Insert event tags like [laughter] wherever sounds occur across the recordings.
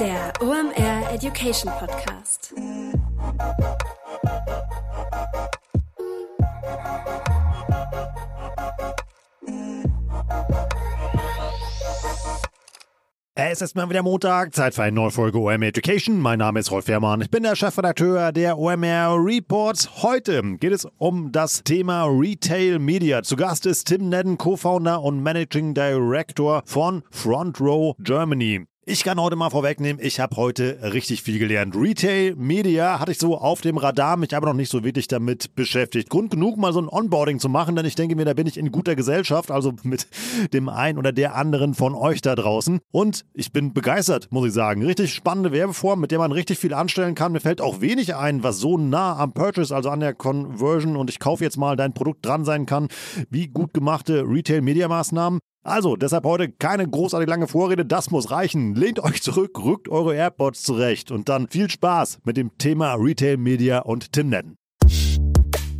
Der OMR Education Podcast. Es ist mal wieder Montag, Zeit für eine neue Folge OMR Education. Mein Name ist Rolf Fährmann, ich bin der Chefredakteur der OMR Reports. Heute geht es um das Thema Retail Media. Zu Gast ist Tim Nedden, Co-Founder und Managing Director von Front Row Germany. Ich kann heute mal vorwegnehmen, ich habe heute richtig viel gelernt. Retail, Media hatte ich so auf dem Radar, mich aber noch nicht so wirklich damit beschäftigt. Grund genug, mal so ein Onboarding zu machen, denn ich denke mir, da bin ich in guter Gesellschaft, also mit dem einen oder der anderen von euch da draußen. Und ich bin begeistert, muss ich sagen. Richtig spannende Werbeform, mit der man richtig viel anstellen kann. Mir fällt auch wenig ein, was so nah am Purchase, also an der Conversion und ich kaufe jetzt mal dein Produkt dran sein kann, wie gut gemachte Retail-Media-Maßnahmen. Also, deshalb heute keine großartig lange Vorrede, das muss reichen. Lehnt euch zurück, rückt eure AirPods zurecht und dann viel Spaß mit dem Thema Retail Media und Tim Netten.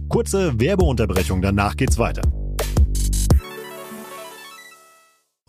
Kurze Werbeunterbrechung, danach geht's weiter.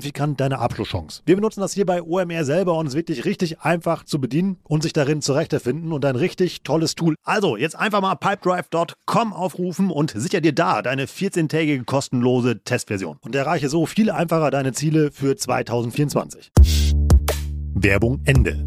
signifikant deine Abschlusschance. Wir benutzen das hier bei OMR selber und es ist wirklich richtig einfach zu bedienen und sich darin zurechtzufinden und ein richtig tolles Tool. Also jetzt einfach mal pipedrive.com aufrufen und sicher dir da deine 14-tägige kostenlose Testversion und erreiche so viel einfacher deine Ziele für 2024. Werbung Ende.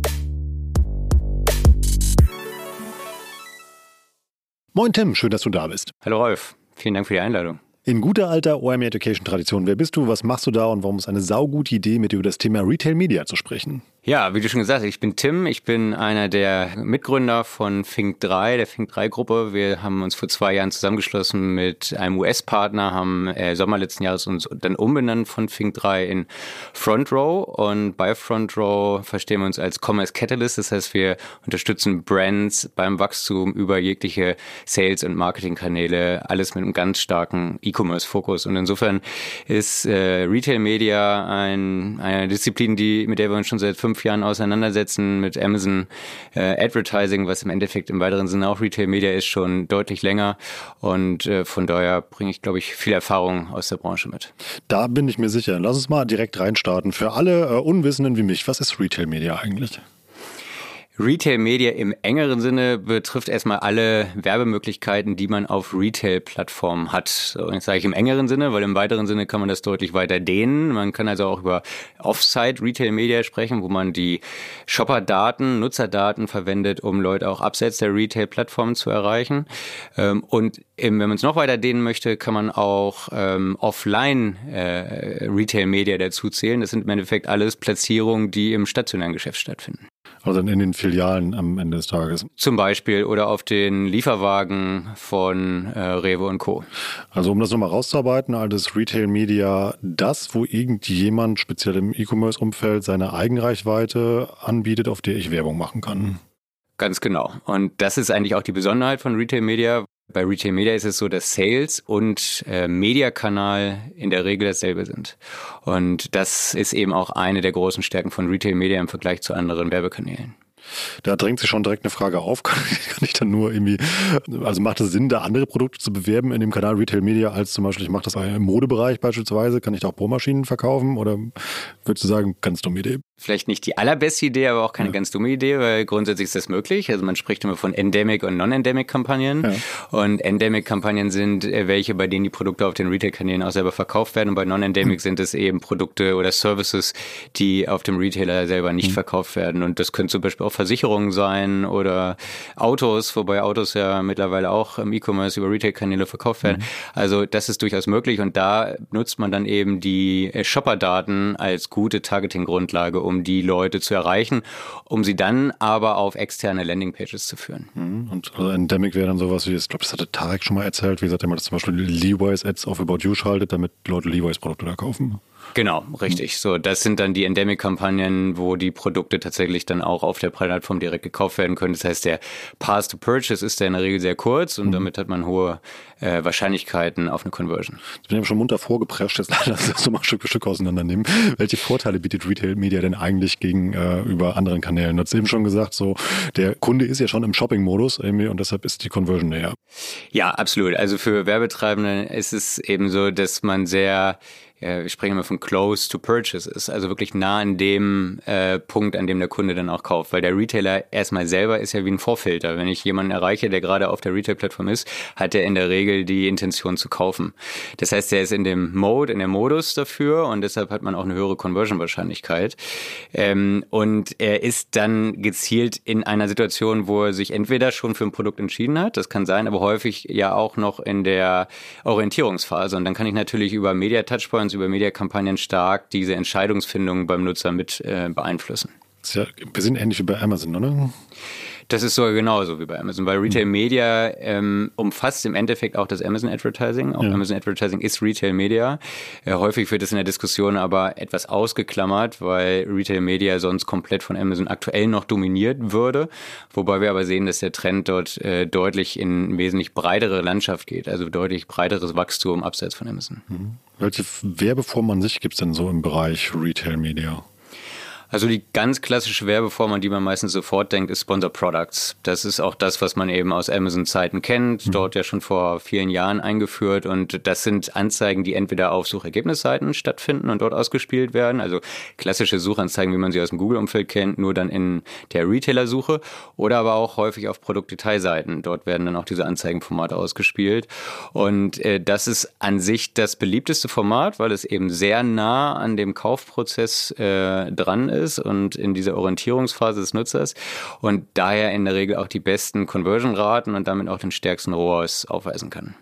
Moin Tim, schön, dass du da bist. Hallo Rolf, vielen Dank für die Einladung. In guter alter OMR Education Tradition, wer bist du, was machst du da und warum ist eine saugute Idee, mit dir über das Thema Retail Media zu sprechen? Ja, wie du schon gesagt hast, ich bin Tim, ich bin einer der Mitgründer von Fink 3, der Fink 3 Gruppe. Wir haben uns vor zwei Jahren zusammengeschlossen mit einem US-Partner, haben äh, Sommer letzten Jahres uns dann umbenannt von Fink 3 in Front Row. Und bei Front Row verstehen wir uns als Commerce Catalyst, das heißt, wir unterstützen Brands beim Wachstum über jegliche Sales- und Marketingkanäle, alles mit einem ganz starken E-Commerce-Fokus. Und insofern ist äh, Retail Media ein, eine Disziplin, die, mit der wir uns schon seit fünf fünf Jahren auseinandersetzen mit Amazon äh, Advertising, was im Endeffekt im weiteren Sinne auch Retail Media ist, schon deutlich länger. Und äh, von daher bringe ich, glaube ich, viel Erfahrung aus der Branche mit. Da bin ich mir sicher. Lass uns mal direkt reinstarten. Für alle äh, Unwissenden wie mich, was ist Retail Media eigentlich? Retail Media im engeren Sinne betrifft erstmal alle Werbemöglichkeiten, die man auf Retail-Plattformen hat. So, jetzt sage ich im engeren Sinne, weil im weiteren Sinne kann man das deutlich weiter dehnen. Man kann also auch über Offsite Retail Media sprechen, wo man die Shopper-Daten, Nutzerdaten verwendet, um Leute auch abseits der Retail-Plattform zu erreichen. Ähm, und wenn man es noch weiter dehnen möchte, kann man auch ähm, offline äh, dazu zählen. Das sind im Endeffekt alles Platzierungen, die im stationären Geschäft stattfinden. Also in den Filialen am Ende des Tages. Zum Beispiel oder auf den Lieferwagen von äh, Rewe und Co. Also um das nochmal rauszuarbeiten, altes Retail Media, das, wo irgendjemand speziell im E-Commerce-Umfeld seine Eigenreichweite anbietet, auf der ich Werbung machen kann. Ganz genau. Und das ist eigentlich auch die Besonderheit von Retail Media. Bei Retail Media ist es so, dass Sales und äh, Mediakanal in der Regel dasselbe sind. Und das ist eben auch eine der großen Stärken von Retail Media im Vergleich zu anderen Werbekanälen. Da drängt sich schon direkt eine Frage auf. [laughs] Kann, ich dann nur irgendwie, also macht es Sinn, da andere Produkte zu bewerben in dem Kanal Retail Media, als zum Beispiel, ich mache das im Modebereich beispielsweise, kann ich da auch Bohrmaschinen verkaufen oder würdest du sagen, ganz dumme Idee? Vielleicht nicht die allerbeste Idee, aber auch keine ja. ganz dumme Idee, weil grundsätzlich ist das möglich. Also man spricht immer von Endemic und Non-Endemic-Kampagnen. Ja. Und Endemic-Kampagnen sind äh, welche, bei denen die Produkte auf den Retail-Kanälen auch selber verkauft werden. Und bei Non-Endemic hm. sind es eben Produkte oder Services, die auf dem Retailer selber nicht hm. verkauft werden. Und das könnte zum Beispiel auch Versicherungen sein oder Autos, wobei Autos ja mittlerweile auch im E-Commerce über Retail-Kanäle verkauft werden. Mhm. Also das ist durchaus möglich und da nutzt man dann eben die äh, Shopper-Daten als gute Targeting-Grundlage, um die Leute zu erreichen, um sie dann aber auf externe Landingpages zu führen. Mhm. Und also Endemic wäre dann sowas wie, ich glaube, das hatte Tarek schon mal erzählt, wie gesagt, er mal das zum Beispiel Levi's Ads auf About You schaltet, damit Leute Levi's Produkte da kaufen. Genau, richtig. So, das sind dann die Endemic-Kampagnen, wo die Produkte tatsächlich dann auch auf der Plattform direkt gekauft werden können. Das heißt, der Path to Purchase ist ja in der Regel sehr kurz und mhm. damit hat man hohe äh, Wahrscheinlichkeiten auf eine Conversion. Ich bin ja schon munter vorgeprescht, jetzt [laughs] lass uns mal Stück für Stück auseinandernehmen. Welche Vorteile bietet Retail Media denn eigentlich gegenüber äh, anderen Kanälen? Du hast eben schon gesagt, so der Kunde ist ja schon im Shopping-Modus irgendwie und deshalb ist die Conversion näher. Ja, absolut. Also für Werbetreibende ist es eben so, dass man sehr wir sprechen immer von close to purchase ist, also wirklich nah an dem äh, Punkt, an dem der Kunde dann auch kauft, weil der Retailer erstmal selber ist ja wie ein Vorfilter. Wenn ich jemanden erreiche, der gerade auf der Retail-Plattform ist, hat er in der Regel die Intention zu kaufen. Das heißt, er ist in dem Mode, in der Modus dafür und deshalb hat man auch eine höhere Conversion-Wahrscheinlichkeit. Ähm, und er ist dann gezielt in einer Situation, wo er sich entweder schon für ein Produkt entschieden hat, das kann sein, aber häufig ja auch noch in der Orientierungsphase. Und dann kann ich natürlich über Media-Touchpoints über Mediakampagnen stark diese Entscheidungsfindung beim Nutzer mit äh, beeinflussen. Ja ein bisschen ähnlich wie bei Amazon, oder? Das ist sogar genauso wie bei Amazon, weil Retail Media ähm, umfasst im Endeffekt auch das Amazon Advertising. Auch ja. Amazon Advertising ist Retail Media. Äh, häufig wird es in der Diskussion aber etwas ausgeklammert, weil Retail Media sonst komplett von Amazon aktuell noch dominiert würde. Wobei wir aber sehen, dass der Trend dort äh, deutlich in wesentlich breitere Landschaft geht, also deutlich breiteres Wachstum abseits von Amazon. Mhm. Welche Werbeform an sich gibt es denn so im Bereich Retail Media? Also die ganz klassische Werbeform, an die man meistens sofort denkt, ist Sponsor Products. Das ist auch das, was man eben aus Amazon-Zeiten kennt, mhm. dort ja schon vor vielen Jahren eingeführt. Und das sind Anzeigen, die entweder auf Suchergebnisseiten stattfinden und dort ausgespielt werden. Also klassische Suchanzeigen, wie man sie aus dem Google-Umfeld kennt, nur dann in der Retailer-Suche. Oder aber auch häufig auf Produktdetailseiten. Dort werden dann auch diese Anzeigenformate ausgespielt. Und äh, das ist an sich das beliebteste Format, weil es eben sehr nah an dem Kaufprozess äh, dran ist ist und in dieser Orientierungsphase des Nutzers und daher in der Regel auch die besten Conversion-Raten und damit auch den stärksten ROAS aufweisen kann.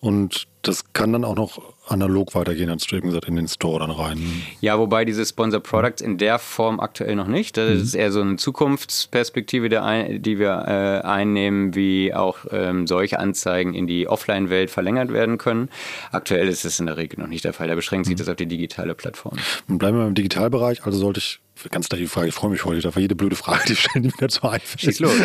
Und das kann dann auch noch analog weitergehen, als du eben gesagt in den Store dann rein. Ja, wobei diese Sponsor Products in der Form aktuell noch nicht. Das mhm. ist eher so eine Zukunftsperspektive, die wir äh, einnehmen, wie auch ähm, solche Anzeigen in die Offline-Welt verlängert werden können. Aktuell ist es in der Regel noch nicht der Fall. Da beschränkt sich mhm. das auf die digitale Plattform. Und bleiben wir im Digitalbereich. Also sollte ich ganz gleich die Frage, ich freue mich heute dafür, jede blöde Frage, die stellen, die mir dazu einfällt. Schieß los. [laughs]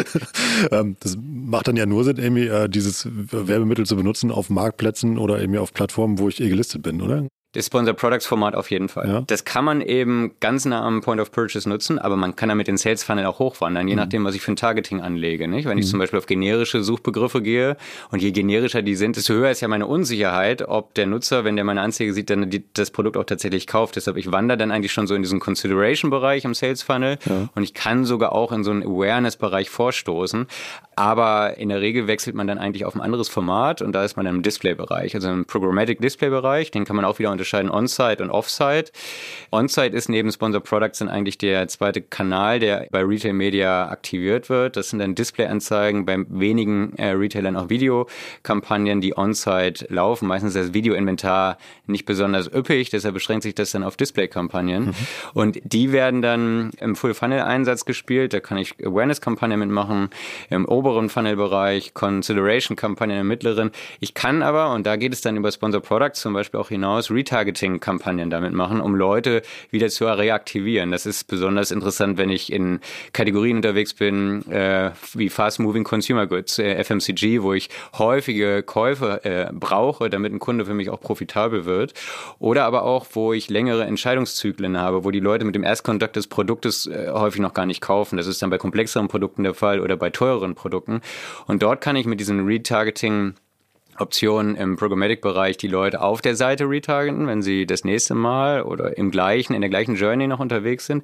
Ähm, das macht dann ja nur Sinn, irgendwie äh, dieses Werbemittel zu benutzen auf Marktplätzen oder irgendwie auf Plattformen, wo ich eh gelistet bin, oder? Das Sponsor Products Format auf jeden Fall. Ja. Das kann man eben ganz nah am Point of Purchase nutzen, aber man kann damit den Sales Funnel auch hochwandern, je mhm. nachdem, was ich für ein Targeting anlege. Nicht? Wenn ich mhm. zum Beispiel auf generische Suchbegriffe gehe und je generischer die sind, desto höher ist ja meine Unsicherheit, ob der Nutzer, wenn der meine Anzeige sieht, dann die, das Produkt auch tatsächlich kauft. Deshalb, ich wandere dann eigentlich schon so in diesen Consideration-Bereich im Sales Funnel ja. und ich kann sogar auch in so einen Awareness-Bereich vorstoßen. Aber in der Regel wechselt man dann eigentlich auf ein anderes Format und da ist man im Display-Bereich, also im Programmatic Display-Bereich. Den kann man auch wieder unterscheiden On-Site und Off-Site. On-Site ist neben Sponsor Products dann eigentlich der zweite Kanal, der bei Retail Media aktiviert wird. Das sind dann Display-Anzeigen, bei wenigen äh, Retailern auch Videokampagnen, die On-Site laufen. Meistens ist das Videoinventar nicht besonders üppig, deshalb beschränkt sich das dann auf Display-Kampagnen. Mhm. Und die werden dann im Full-Funnel-Einsatz gespielt. Da kann ich Awareness-Kampagnen mitmachen. Im oberen Funnel-Bereich, Consideration-Kampagnen im mittleren. Ich kann aber, und da geht es dann über Sponsor Products zum Beispiel auch hinaus, Retargeting-Kampagnen damit machen, um Leute wieder zu reaktivieren. Das ist besonders interessant, wenn ich in Kategorien unterwegs bin, äh, wie Fast-Moving Consumer Goods, äh, FMCG, wo ich häufige Käufe äh, brauche, damit ein Kunde für mich auch profitabel wird. Oder aber auch, wo ich längere Entscheidungszyklen habe, wo die Leute mit dem Erstkontakt des Produktes äh, häufig noch gar nicht kaufen. Das ist dann bei komplexeren Produkten der Fall oder bei teureren Produkten. Und dort kann ich mit diesen Retargeting Optionen im Programmatic-Bereich die Leute auf der Seite retargeten, wenn sie das nächste Mal oder im gleichen, in der gleichen Journey noch unterwegs sind.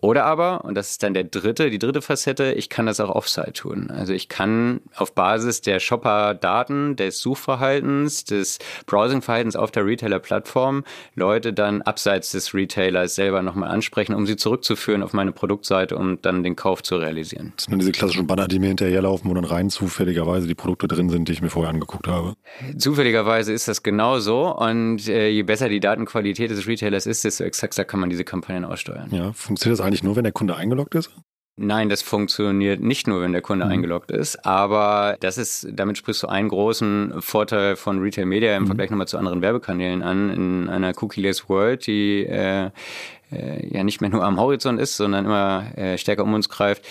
Oder aber, und das ist dann der dritte, die dritte Facette, ich kann das auch offsite tun. Also ich kann auf Basis der Shopper-Daten, des Suchverhaltens, des Browsing-Verhaltens auf der Retailer-Plattform Leute dann abseits des Retailers selber nochmal ansprechen, um sie zurückzuführen auf meine Produktseite, um dann den Kauf zu realisieren. Das sind diese klassischen Banner, die mir hinterherlaufen, wo dann rein zufälligerweise die Produkte drin sind, die ich mir vorher angeguckt habe. Zufälligerweise ist das genau so und äh, je besser die Datenqualität des Retailers ist, desto exakter kann man diese Kampagnen aussteuern. Ja, funktioniert das eigentlich nur, wenn der Kunde eingeloggt ist? Nein, das funktioniert nicht nur, wenn der Kunde mhm. eingeloggt ist, aber das ist, damit sprichst du einen großen Vorteil von Retail Media im mhm. Vergleich nochmal zu anderen Werbekanälen an, in einer cookie-less World, die äh, äh, ja nicht mehr nur am Horizont ist, sondern immer äh, stärker um uns greift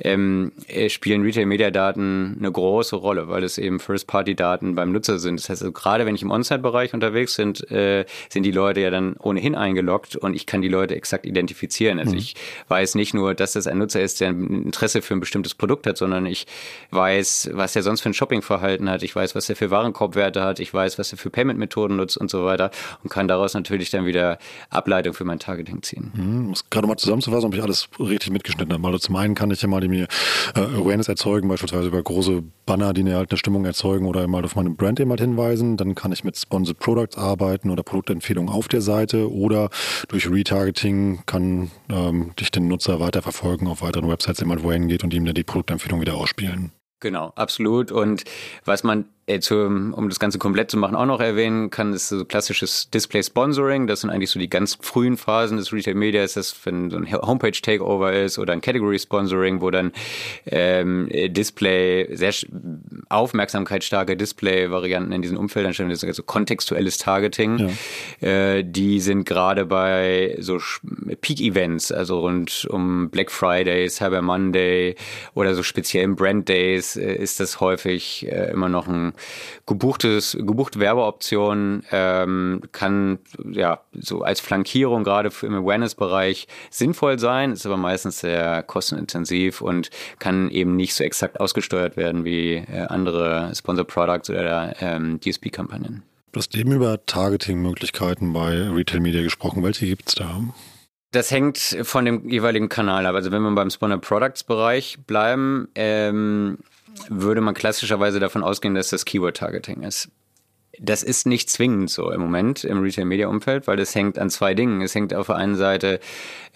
ähm, äh, spielen Retail-Media-Daten eine große Rolle, weil es eben First-Party-Daten beim Nutzer sind. Das heißt, also, gerade wenn ich im On-Site-Bereich unterwegs sind, äh, sind die Leute ja dann ohnehin eingeloggt und ich kann die Leute exakt identifizieren. Also mhm. ich weiß nicht nur, dass das ein Nutzer ist, der ein Interesse für ein bestimmtes Produkt hat, sondern ich weiß, was er sonst für ein Shopping-Verhalten hat, ich weiß, was er für Warenkorbwerte hat, ich weiß, was er für Payment-Methoden nutzt und so weiter und kann daraus natürlich dann wieder Ableitung für mein Targeting ziehen. Mhm. Um gerade mal zusammenzufassen, ob ich alles richtig mitgeschnitten habe. Weil zum einen kann ich ja mal die mir äh, Awareness erzeugen, beispielsweise über große Banner, die halt eine Stimmung erzeugen oder mal auf meine Brand eben halt hinweisen. Dann kann ich mit Sponsored Products arbeiten oder Produktempfehlungen auf der Seite oder durch Retargeting kann ähm, ich den Nutzer weiterverfolgen auf weiteren Websites, eben halt wohin geht und ihm dann die Produktempfehlung wieder ausspielen. Genau, absolut. Und was man äh, zum, um das Ganze komplett zu machen, auch noch erwähnen kann, ist so klassisches Display Sponsoring. Das sind eigentlich so die ganz frühen Phasen des Retail Media. Ist das, wenn so ein Homepage Takeover ist oder ein Category Sponsoring, wo dann ähm, Display, sehr aufmerksamkeitsstarke Display-Varianten in diesen Umfeldern stehen. Das ist also kontextuelles Targeting. Ja. Äh, die sind gerade bei so Peak-Events, also rund um Black Friday, Cyber Monday oder so speziellen Brand Days, äh, ist das häufig äh, immer noch ein gebuchtes, gebuchte Werbeoption ähm, kann ja so als Flankierung gerade im Awareness-Bereich sinnvoll sein, ist aber meistens sehr kostenintensiv und kann eben nicht so exakt ausgesteuert werden wie äh, andere Sponsor Products oder ähm, DSP-Kampagnen. Du hast eben über Targeting-Möglichkeiten bei Retail Media gesprochen. Welche gibt es da? Das hängt von dem jeweiligen Kanal ab. Also wenn wir beim Sponsor Products Bereich bleiben, ähm, würde man klassischerweise davon ausgehen, dass das Keyword-Targeting ist. Das ist nicht zwingend so im Moment im Retail-Media-Umfeld, weil das hängt an zwei Dingen. Es hängt auf der einen Seite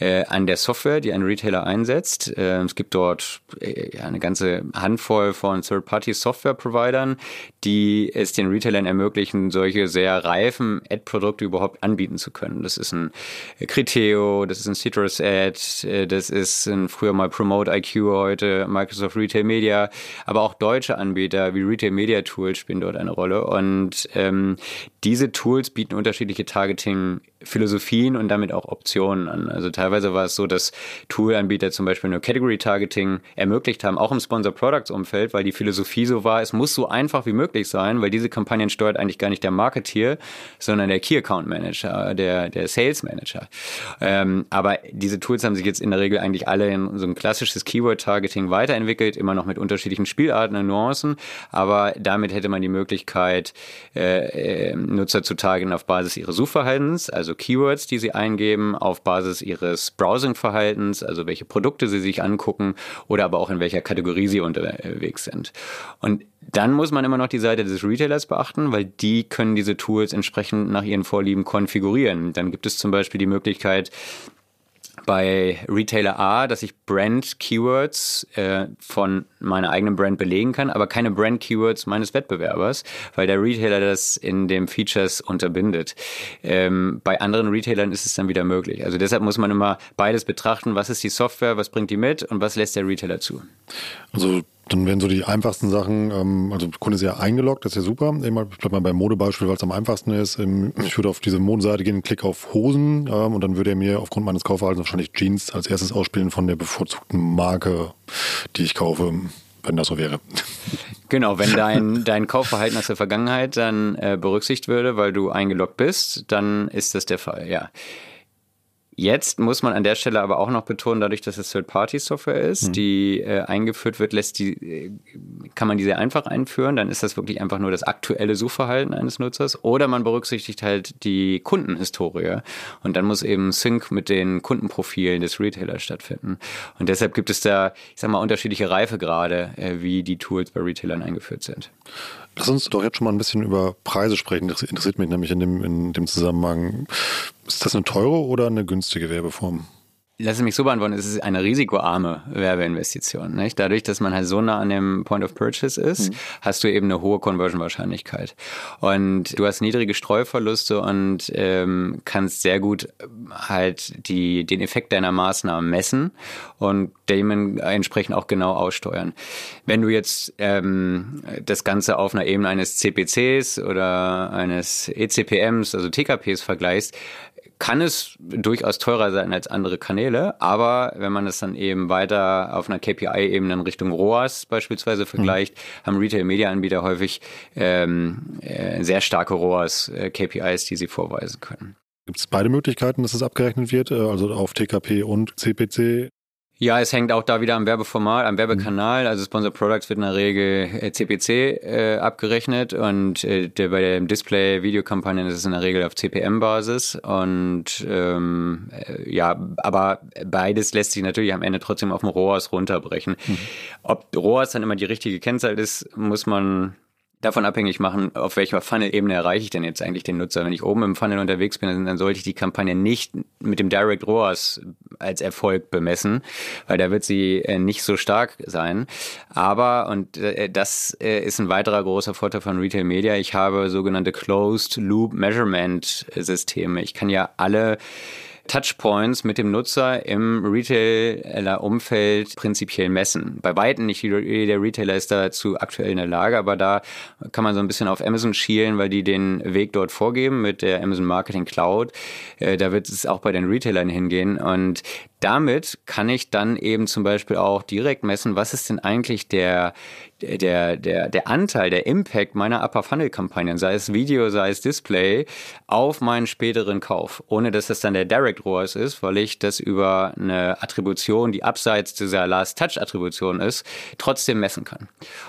äh, an der Software, die ein Retailer einsetzt. Äh, es gibt dort äh, eine ganze Handvoll von Third-Party-Software-Providern, die es den Retailern ermöglichen, solche sehr reifen Ad-Produkte überhaupt anbieten zu können. Das ist ein Criteo, das ist ein Citrus Ad, äh, das ist ein früher mal Promote IQ, heute Microsoft Retail Media, aber auch deutsche Anbieter wie Retail Media Tools spielen dort eine Rolle. Und ähm, diese Tools bieten unterschiedliche Targeting-Philosophien und damit auch Optionen an. Also teilweise war es so, dass Toolanbieter zum Beispiel nur Category Targeting ermöglicht haben, auch im Sponsor Products Umfeld, weil die Philosophie so war, es muss so einfach wie möglich sein, weil diese Kampagnen steuert eigentlich gar nicht der Marketeer, sondern der Key Account Manager, der, der Sales Manager. Ähm, aber diese Tools haben sich jetzt in der Regel eigentlich alle in so ein klassisches Keyword Targeting weiterentwickelt, immer noch mit unterschiedlichen Spielarten und Nuancen, aber damit hätte man die Möglichkeit, äh, äh, Nutzer zu targeten auf Basis ihres Suchverhaltens, also Keywords, die sie eingeben, auf Basis ihres Browsing-Verhaltens, also welche Produkte sie sich angucken oder aber auch in welcher Kategorie sie unterwegs sind. Und dann muss man immer noch die Seite des Retailers beachten, weil die können diese Tools entsprechend nach ihren Vorlieben konfigurieren. Dann gibt es zum Beispiel die Möglichkeit, bei Retailer A, dass ich Brand-Keywords äh, von meiner eigenen Brand belegen kann, aber keine Brand-Keywords meines Wettbewerbers, weil der Retailer das in den Features unterbindet. Ähm, bei anderen Retailern ist es dann wieder möglich. Also deshalb muss man immer beides betrachten. Was ist die Software, was bringt die mit und was lässt der Retailer zu? Also dann wären so die einfachsten Sachen, ähm, also der Kunde ist ja eingeloggt, das ist ja super. Ich bleib mal beim Modebeispiel, weil es am einfachsten ist. Ähm, ich würde auf diese Modeseite gehen, klick auf Hosen ähm, und dann würde er mir aufgrund meines Kaufverhaltens wahrscheinlich Jeans als erstes ausspielen von der bevorzugten Marke, die ich kaufe, wenn das so wäre. Genau, wenn [laughs] dein, dein Kaufverhalten aus der Vergangenheit dann äh, berücksichtigt würde, weil du eingeloggt bist, dann ist das der Fall, ja. Jetzt muss man an der Stelle aber auch noch betonen, dadurch, dass es Third-Party-Software ist, mhm. die äh, eingeführt wird, lässt die, äh, kann man die sehr einfach einführen. Dann ist das wirklich einfach nur das aktuelle Suchverhalten eines Nutzers. Oder man berücksichtigt halt die Kundenhistorie. Und dann muss eben Sync mit den Kundenprofilen des Retailers stattfinden. Und deshalb gibt es da, ich sag mal, unterschiedliche Reifegrade, äh, wie die Tools bei Retailern eingeführt sind. Lass uns doch jetzt schon mal ein bisschen über Preise sprechen. Das interessiert mich nämlich in dem, in dem Zusammenhang. Ist das eine teure oder eine günstige Werbeform? Lass mich so beantworten, es ist eine risikoarme Werbeinvestition. Nicht? Dadurch, dass man halt so nah an dem Point of Purchase ist, mhm. hast du eben eine hohe Conversion-Wahrscheinlichkeit. Und du hast niedrige Streuverluste und ähm, kannst sehr gut halt die, den Effekt deiner Maßnahmen messen und dementsprechend auch genau aussteuern. Wenn du jetzt ähm, das Ganze auf einer Ebene eines CPCs oder eines ECPMs, also TKPs vergleichst, kann es durchaus teurer sein als andere Kanäle, aber wenn man es dann eben weiter auf einer KPI-Ebene in Richtung ROAS beispielsweise vergleicht, mhm. haben Retail-Media-Anbieter häufig ähm, äh, sehr starke ROAS-KPIs, äh, die sie vorweisen können. Gibt es beide Möglichkeiten, dass es abgerechnet wird, äh, also auf TKP und CPC? Ja, es hängt auch da wieder am Werbeformat, am Werbekanal. Also Sponsor Products wird in der Regel CPC äh, abgerechnet und äh, der, bei den Display-Videokampagnen ist es in der Regel auf CPM-Basis. Und ähm, äh, ja, aber beides lässt sich natürlich am Ende trotzdem auf dem ROAS runterbrechen. Mhm. Ob ROAS dann immer die richtige Kennzahl ist, muss man davon abhängig machen, auf welcher Funnel-Ebene erreiche ich denn jetzt eigentlich den Nutzer. Wenn ich oben im Funnel unterwegs bin, dann sollte ich die Kampagne nicht mit dem Direct ROAS als Erfolg bemessen, weil da wird sie äh, nicht so stark sein. Aber, und äh, das äh, ist ein weiterer großer Vorteil von Retail Media, ich habe sogenannte Closed Loop Measurement Systeme. Ich kann ja alle Touchpoints mit dem Nutzer im Retailer-Umfeld prinzipiell messen. Bei weitem nicht jeder Retailer ist dazu aktuell in der Lage, aber da kann man so ein bisschen auf Amazon schielen, weil die den Weg dort vorgeben mit der Amazon Marketing Cloud. Äh, da wird es auch bei den Retailern hingehen und damit kann ich dann eben zum Beispiel auch direkt messen, was ist denn eigentlich der, der, der, der Anteil, der Impact meiner Upper Funnel Kampagnen, sei es Video, sei es Display, auf meinen späteren Kauf, ohne dass das dann der Direct ROAS ist, weil ich das über eine Attribution, die abseits dieser Last Touch Attribution ist, trotzdem messen kann.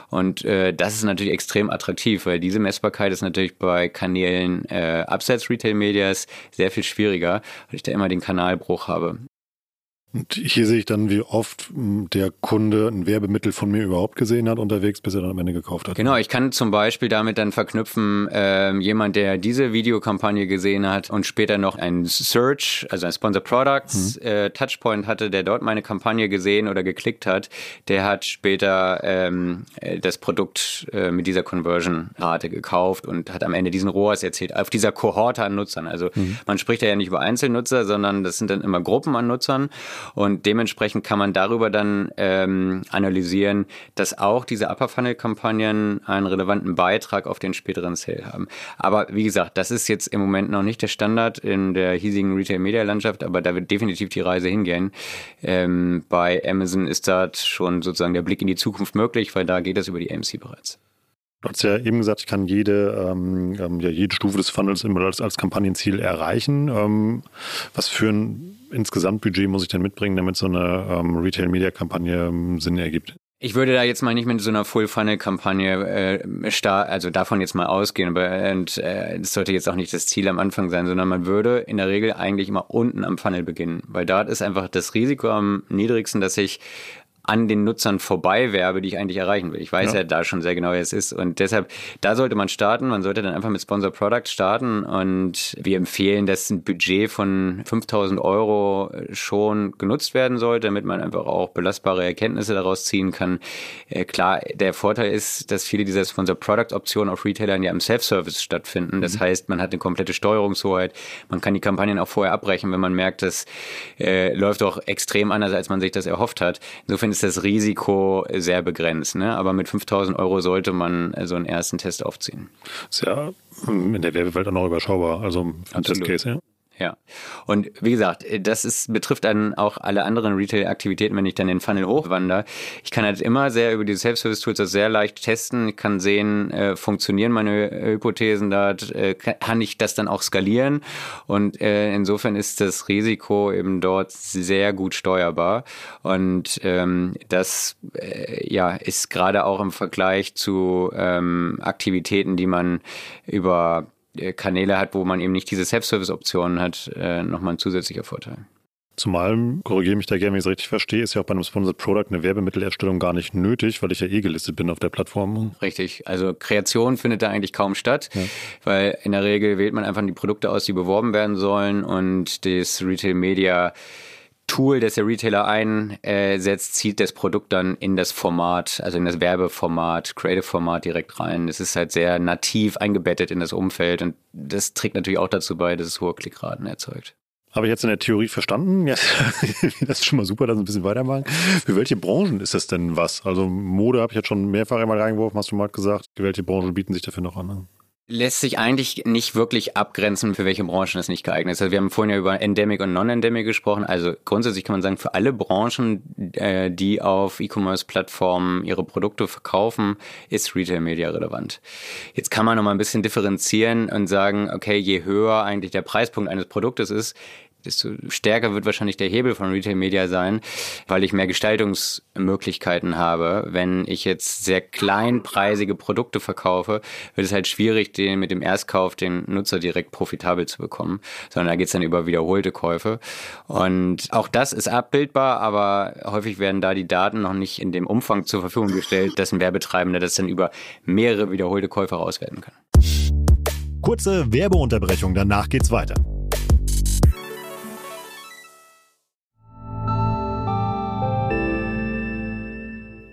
Und äh, das ist natürlich extrem attraktiv, weil diese Messbarkeit ist natürlich bei Kanälen äh, abseits Retail Medias sehr viel schwieriger, weil ich da immer den Kanalbruch habe. Und hier sehe ich dann, wie oft hm, der Kunde ein Werbemittel von mir überhaupt gesehen hat unterwegs, bis er dann am Ende gekauft hat. Genau, ich kann zum Beispiel damit dann verknüpfen, äh, jemand, der diese Videokampagne gesehen hat und später noch ein Search, also ein Sponsor Products mhm. äh, Touchpoint hatte, der dort meine Kampagne gesehen oder geklickt hat, der hat später ähm, äh, das Produkt äh, mit dieser Conversion-Rate gekauft und hat am Ende diesen ROAS erzählt, auf dieser Kohorte an Nutzern. Also mhm. man spricht ja nicht über Einzelnutzer, sondern das sind dann immer Gruppen an Nutzern und dementsprechend kann man darüber dann ähm, analysieren, dass auch diese Upper Funnel Kampagnen einen relevanten Beitrag auf den späteren Sale haben. Aber wie gesagt, das ist jetzt im Moment noch nicht der Standard in der hiesigen Retail Media Landschaft, aber da wird definitiv die Reise hingehen. Ähm, bei Amazon ist da schon sozusagen der Blick in die Zukunft möglich, weil da geht das über die AMC bereits. Du hast ja eben gesagt, ich kann jede, ähm, ähm, ja, jede Stufe des Funnels immer als, als Kampagnenziel erreichen. Ähm, was für ein Insgesamtbudget muss ich denn mitbringen, damit so eine ähm, Retail-Media-Kampagne ähm, Sinn ergibt? Ich würde da jetzt mal nicht mit so einer Full-Funnel-Kampagne äh, star also davon jetzt mal ausgehen, aber äh, das sollte jetzt auch nicht das Ziel am Anfang sein, sondern man würde in der Regel eigentlich immer unten am Funnel beginnen, weil dort ist einfach das Risiko am niedrigsten, dass ich an den Nutzern vorbei werbe, die ich eigentlich erreichen will. Ich weiß ja, ja da schon sehr genau, wie es ist. Und deshalb, da sollte man starten. Man sollte dann einfach mit Sponsor Product starten. Und wir empfehlen, dass ein Budget von 5000 Euro schon genutzt werden sollte, damit man einfach auch belastbare Erkenntnisse daraus ziehen kann. Äh, klar, der Vorteil ist, dass viele dieser Sponsor Product Optionen auf Retailern ja im Self-Service stattfinden. Das mhm. heißt, man hat eine komplette Steuerungshoheit. Man kann die Kampagnen auch vorher abbrechen, wenn man merkt, das äh, läuft doch extrem anders, als man sich das erhofft hat. Insofern ist das Risiko sehr begrenzt. Ne? Aber mit 5000 Euro sollte man so einen ersten Test aufziehen. Ist ja in der Werbewelt auch noch überschaubar, also für Testcase, ja. Ja. Und wie gesagt, das ist, betrifft dann auch alle anderen Retail-Aktivitäten, wenn ich dann den Funnel hochwandere. Ich kann halt immer sehr über die Self-Service-Tools das sehr leicht testen. Ich kann sehen, äh, funktionieren meine Hypothesen da, äh, kann ich das dann auch skalieren. Und äh, insofern ist das Risiko eben dort sehr gut steuerbar. Und ähm, das äh, ja, ist gerade auch im Vergleich zu ähm, Aktivitäten, die man über äh, Kanäle hat, wo man eben nicht diese Self-Service-Optionen hat, äh, nochmal ein zusätzlicher Vorteil. Zumal, korrigiere mich da gerne, wenn ich es richtig verstehe, ist ja auch bei einem Sponsored Product eine Werbemittelerstellung gar nicht nötig, weil ich ja eh gelistet bin auf der Plattform. Richtig. Also Kreation findet da eigentlich kaum statt, ja. weil in der Regel wählt man einfach die Produkte aus, die beworben werden sollen und das Retail Media Tool, das der Retailer einsetzt, zieht das Produkt dann in das Format, also in das Werbeformat, Creative-Format direkt rein. Es ist halt sehr nativ eingebettet in das Umfeld und das trägt natürlich auch dazu bei, dass es hohe Klickraten erzeugt. Habe ich jetzt in der Theorie verstanden? Ja, [laughs] das ist schon mal super, dass ein bisschen weitermachen. Für welche Branchen ist das denn was? Also Mode habe ich jetzt schon mehrfach einmal reingeworfen, hast du mal gesagt. Welche Branchen bieten sich dafür noch an? Lässt sich eigentlich nicht wirklich abgrenzen, für welche Branchen es nicht geeignet ist. Also wir haben vorhin ja über Endemic und Non-Endemic gesprochen. Also grundsätzlich kann man sagen, für alle Branchen, äh, die auf E-Commerce-Plattformen ihre Produkte verkaufen, ist Retail Media relevant. Jetzt kann man noch mal ein bisschen differenzieren und sagen, okay, je höher eigentlich der Preispunkt eines Produktes ist, desto stärker wird wahrscheinlich der Hebel von Retail Media sein, weil ich mehr Gestaltungsmöglichkeiten habe. Wenn ich jetzt sehr kleinpreisige Produkte verkaufe, wird es halt schwierig, den mit dem Erstkauf den Nutzer direkt profitabel zu bekommen, sondern da geht es dann über wiederholte Käufe. Und auch das ist abbildbar, aber häufig werden da die Daten noch nicht in dem Umfang zur Verfügung gestellt, dass ein Werbetreibender das dann über mehrere wiederholte Käufe auswerten kann. Kurze Werbeunterbrechung, danach geht's weiter.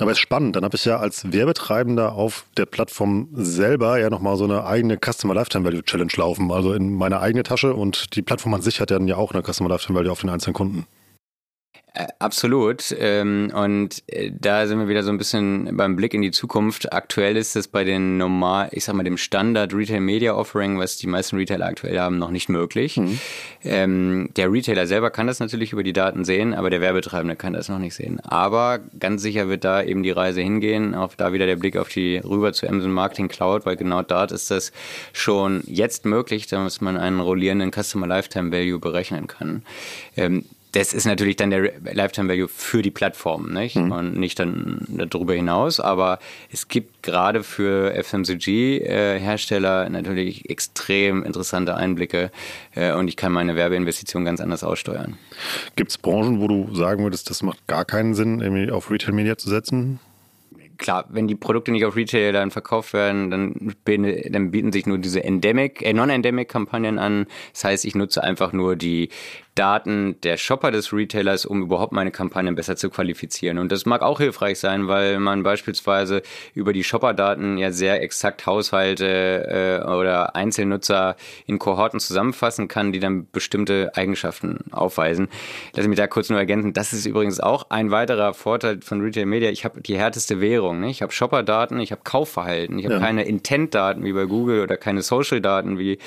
Aber es ist spannend, dann habe ich ja als Werbetreibender auf der Plattform selber ja nochmal so eine eigene Customer Lifetime Value Challenge laufen, also in meine eigene Tasche und die Plattform an sich hat ja dann ja auch eine Customer Lifetime Value auf den einzelnen Kunden. Äh, absolut. Ähm, und äh, da sind wir wieder so ein bisschen beim Blick in die Zukunft. Aktuell ist es bei den normal, ich sag mal, dem Standard Retail Media Offering, was die meisten Retailer aktuell haben, noch nicht möglich. Mhm. Ähm, der Retailer selber kann das natürlich über die Daten sehen, aber der Werbetreibende kann das noch nicht sehen. Aber ganz sicher wird da eben die Reise hingehen. Auch da wieder der Blick auf die rüber zu Amazon Marketing Cloud, weil genau dort ist das schon jetzt möglich, dass man einen rollierenden Customer Lifetime Value berechnen kann. Das ist natürlich dann der Lifetime Value für die Plattform, nicht? Mhm. Und nicht dann darüber hinaus. Aber es gibt gerade für FMCG-Hersteller äh, natürlich extrem interessante Einblicke äh, und ich kann meine Werbeinvestition ganz anders aussteuern. Gibt es Branchen, wo du sagen würdest, das macht gar keinen Sinn, irgendwie auf Retail Media zu setzen? klar, wenn die Produkte nicht auf Retail dann verkauft werden, dann, dann bieten sich nur diese Endemic, äh, Non-Endemic-Kampagnen an. Das heißt, ich nutze einfach nur die Daten der Shopper des Retailers, um überhaupt meine Kampagnen besser zu qualifizieren. Und das mag auch hilfreich sein, weil man beispielsweise über die Shopper-Daten ja sehr exakt Haushalte äh, oder Einzelnutzer in Kohorten zusammenfassen kann, die dann bestimmte Eigenschaften aufweisen. Lass mich da kurz nur ergänzen. Das ist übrigens auch ein weiterer Vorteil von Retail Media. Ich habe die härteste Währung. Ne? Ich habe Shopper-Daten, ich habe Kaufverhalten, ich habe ja. keine Intent-Daten wie bei Google oder keine Social-Daten wie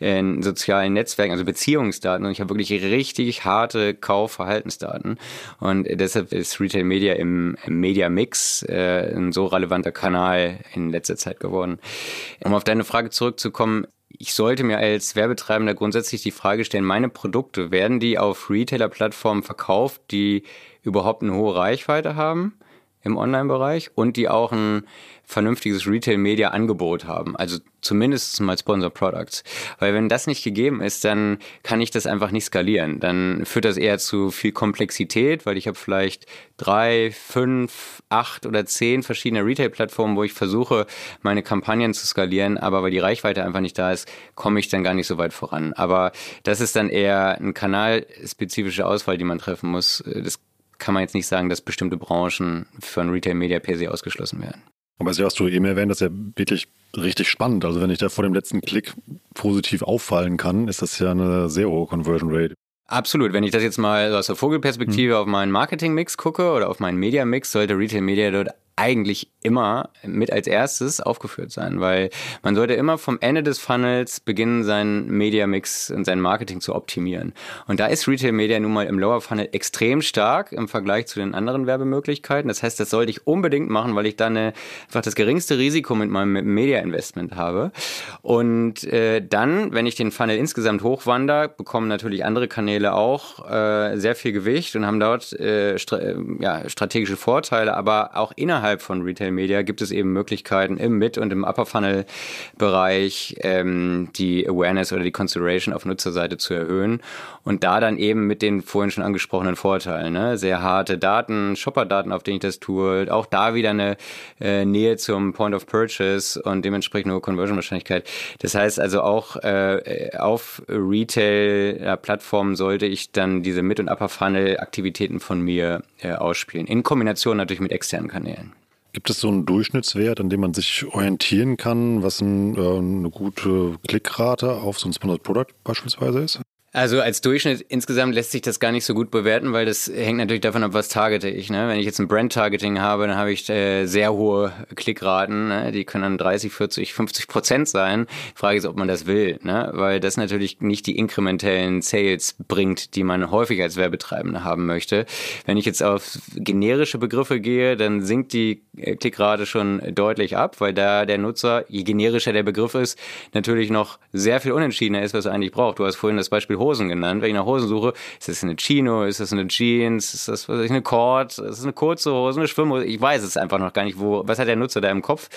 in sozialen Netzwerken, also Beziehungsdaten. Und ich habe wirklich richtig harte Kaufverhaltensdaten. Und deshalb ist Retail Media im, im Media Mix äh, ein so relevanter Kanal in letzter Zeit geworden. Um auf deine Frage zurückzukommen, ich sollte mir als Werbetreibender grundsätzlich die Frage stellen, meine Produkte, werden die auf Retailer-Plattformen verkauft, die überhaupt eine hohe Reichweite haben? im Online-Bereich und die auch ein vernünftiges Retail-Media-Angebot haben. Also zumindest mal Sponsor Products. Weil wenn das nicht gegeben ist, dann kann ich das einfach nicht skalieren. Dann führt das eher zu viel Komplexität, weil ich habe vielleicht drei, fünf, acht oder zehn verschiedene Retail-Plattformen, wo ich versuche, meine Kampagnen zu skalieren, aber weil die Reichweite einfach nicht da ist, komme ich dann gar nicht so weit voran. Aber das ist dann eher eine kanalspezifische Auswahl, die man treffen muss. Das kann man jetzt nicht sagen, dass bestimmte Branchen von Retail Media per se ausgeschlossen werden. Aber das hast du eben erwähnt, das ist ja wirklich richtig spannend. Also wenn ich da vor dem letzten Klick positiv auffallen kann, ist das ja eine sehr hohe Conversion Rate. Absolut. Wenn ich das jetzt mal aus der Vogelperspektive mhm. auf meinen Marketing-Mix gucke oder auf meinen Media-Mix, sollte Retail Media dort eigentlich immer mit als erstes aufgeführt sein, weil man sollte immer vom Ende des Funnels beginnen, seinen Media Mix und sein Marketing zu optimieren. Und da ist Retail Media nun mal im Lower Funnel extrem stark im Vergleich zu den anderen Werbemöglichkeiten. Das heißt, das sollte ich unbedingt machen, weil ich dann einfach das geringste Risiko mit meinem Media Investment habe. Und äh, dann, wenn ich den Funnel insgesamt hochwandere, bekommen natürlich andere Kanäle auch äh, sehr viel Gewicht und haben dort äh, stra ja, strategische Vorteile, aber auch innerhalb innerhalb von Retail Media gibt es eben Möglichkeiten im Mid- und im Upper Funnel Bereich ähm, die Awareness oder die Consideration auf Nutzerseite zu erhöhen und da dann eben mit den vorhin schon angesprochenen Vorteilen, ne? sehr harte Daten, Shopper-Daten, auf denen ich das tue, auch da wieder eine äh, Nähe zum Point of Purchase und dementsprechend hohe Conversion-Wahrscheinlichkeit. Das heißt also auch äh, auf Retail-Plattformen sollte ich dann diese Mid- und Upper Funnel-Aktivitäten von mir äh, ausspielen, in Kombination natürlich mit externen Kanälen. Gibt es so einen Durchschnittswert, an dem man sich orientieren kann, was ein, äh, eine gute Klickrate auf so ein Sponsored Product beispielsweise ist? Also als Durchschnitt insgesamt lässt sich das gar nicht so gut bewerten, weil das hängt natürlich davon ab, was targete ich. Ne? Wenn ich jetzt ein Brand-Targeting habe, dann habe ich äh, sehr hohe Klickraten. Ne? Die können dann 30, 40, 50 Prozent sein. Die Frage ist, ob man das will, ne? weil das natürlich nicht die inkrementellen Sales bringt, die man häufig als Werbetreibende haben möchte. Wenn ich jetzt auf generische Begriffe gehe, dann sinkt die Klickrate schon deutlich ab, weil da der Nutzer, je generischer der Begriff ist, natürlich noch sehr viel unentschiedener ist, was er eigentlich braucht. Du hast vorhin das Beispiel Hosen genannt. Wenn ich nach Hosen suche, ist das eine Chino, ist das eine Jeans, ist das was ich, eine Cord, ist das eine kurze Hose, eine Schwimmhose? Ich weiß es einfach noch gar nicht, wo, was hat der Nutzer da im Kopf?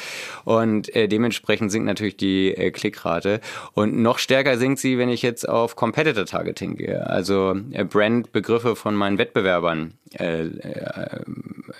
Und äh, dementsprechend sinkt natürlich die äh, Klickrate. Und noch stärker sinkt sie, wenn ich jetzt auf Competitor Targeting gehe, also äh, Brandbegriffe von meinen Wettbewerbern äh, äh,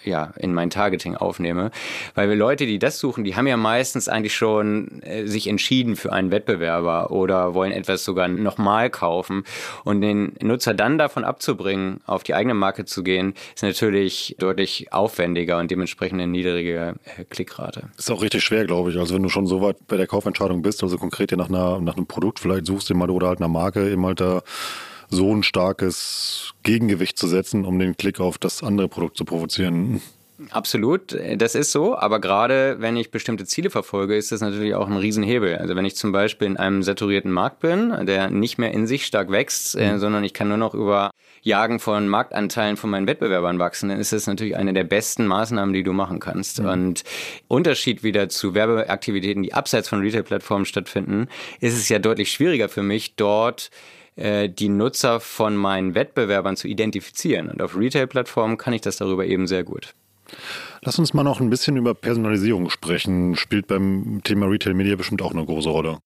ja, in mein Targeting aufnehme. Weil wir Leute, die das suchen, die haben ja meistens eigentlich schon äh, sich entschieden für einen Wettbewerber oder wollen etwas sogar nochmal kaufen. Und den Nutzer dann davon abzubringen, auf die eigene Marke zu gehen, ist natürlich deutlich aufwendiger und dementsprechend eine niedrige äh, Klickrate. Ist auch richtig schwer, glaube ich. Also wenn du schon so weit bei der Kaufentscheidung bist, also konkret dir nach, einer, nach einem Produkt vielleicht suchst, du mal oder halt einer Marke, eben halt da so ein starkes Gegengewicht zu setzen, um den Klick auf das andere Produkt zu provozieren. Absolut, das ist so, aber gerade wenn ich bestimmte Ziele verfolge, ist das natürlich auch ein Riesenhebel. Also wenn ich zum Beispiel in einem saturierten Markt bin, der nicht mehr in sich stark wächst, äh, mhm. sondern ich kann nur noch über Jagen von Marktanteilen von meinen Wettbewerbern wachsen, dann ist das natürlich eine der besten Maßnahmen, die du machen kannst. Mhm. Und Unterschied wieder zu Werbeaktivitäten, die abseits von Retail-Plattformen stattfinden, ist es ja deutlich schwieriger für mich, dort äh, die Nutzer von meinen Wettbewerbern zu identifizieren. Und auf Retail-Plattformen kann ich das darüber eben sehr gut. Lass uns mal noch ein bisschen über Personalisierung sprechen. Spielt beim Thema Retail Media bestimmt auch eine große Rolle.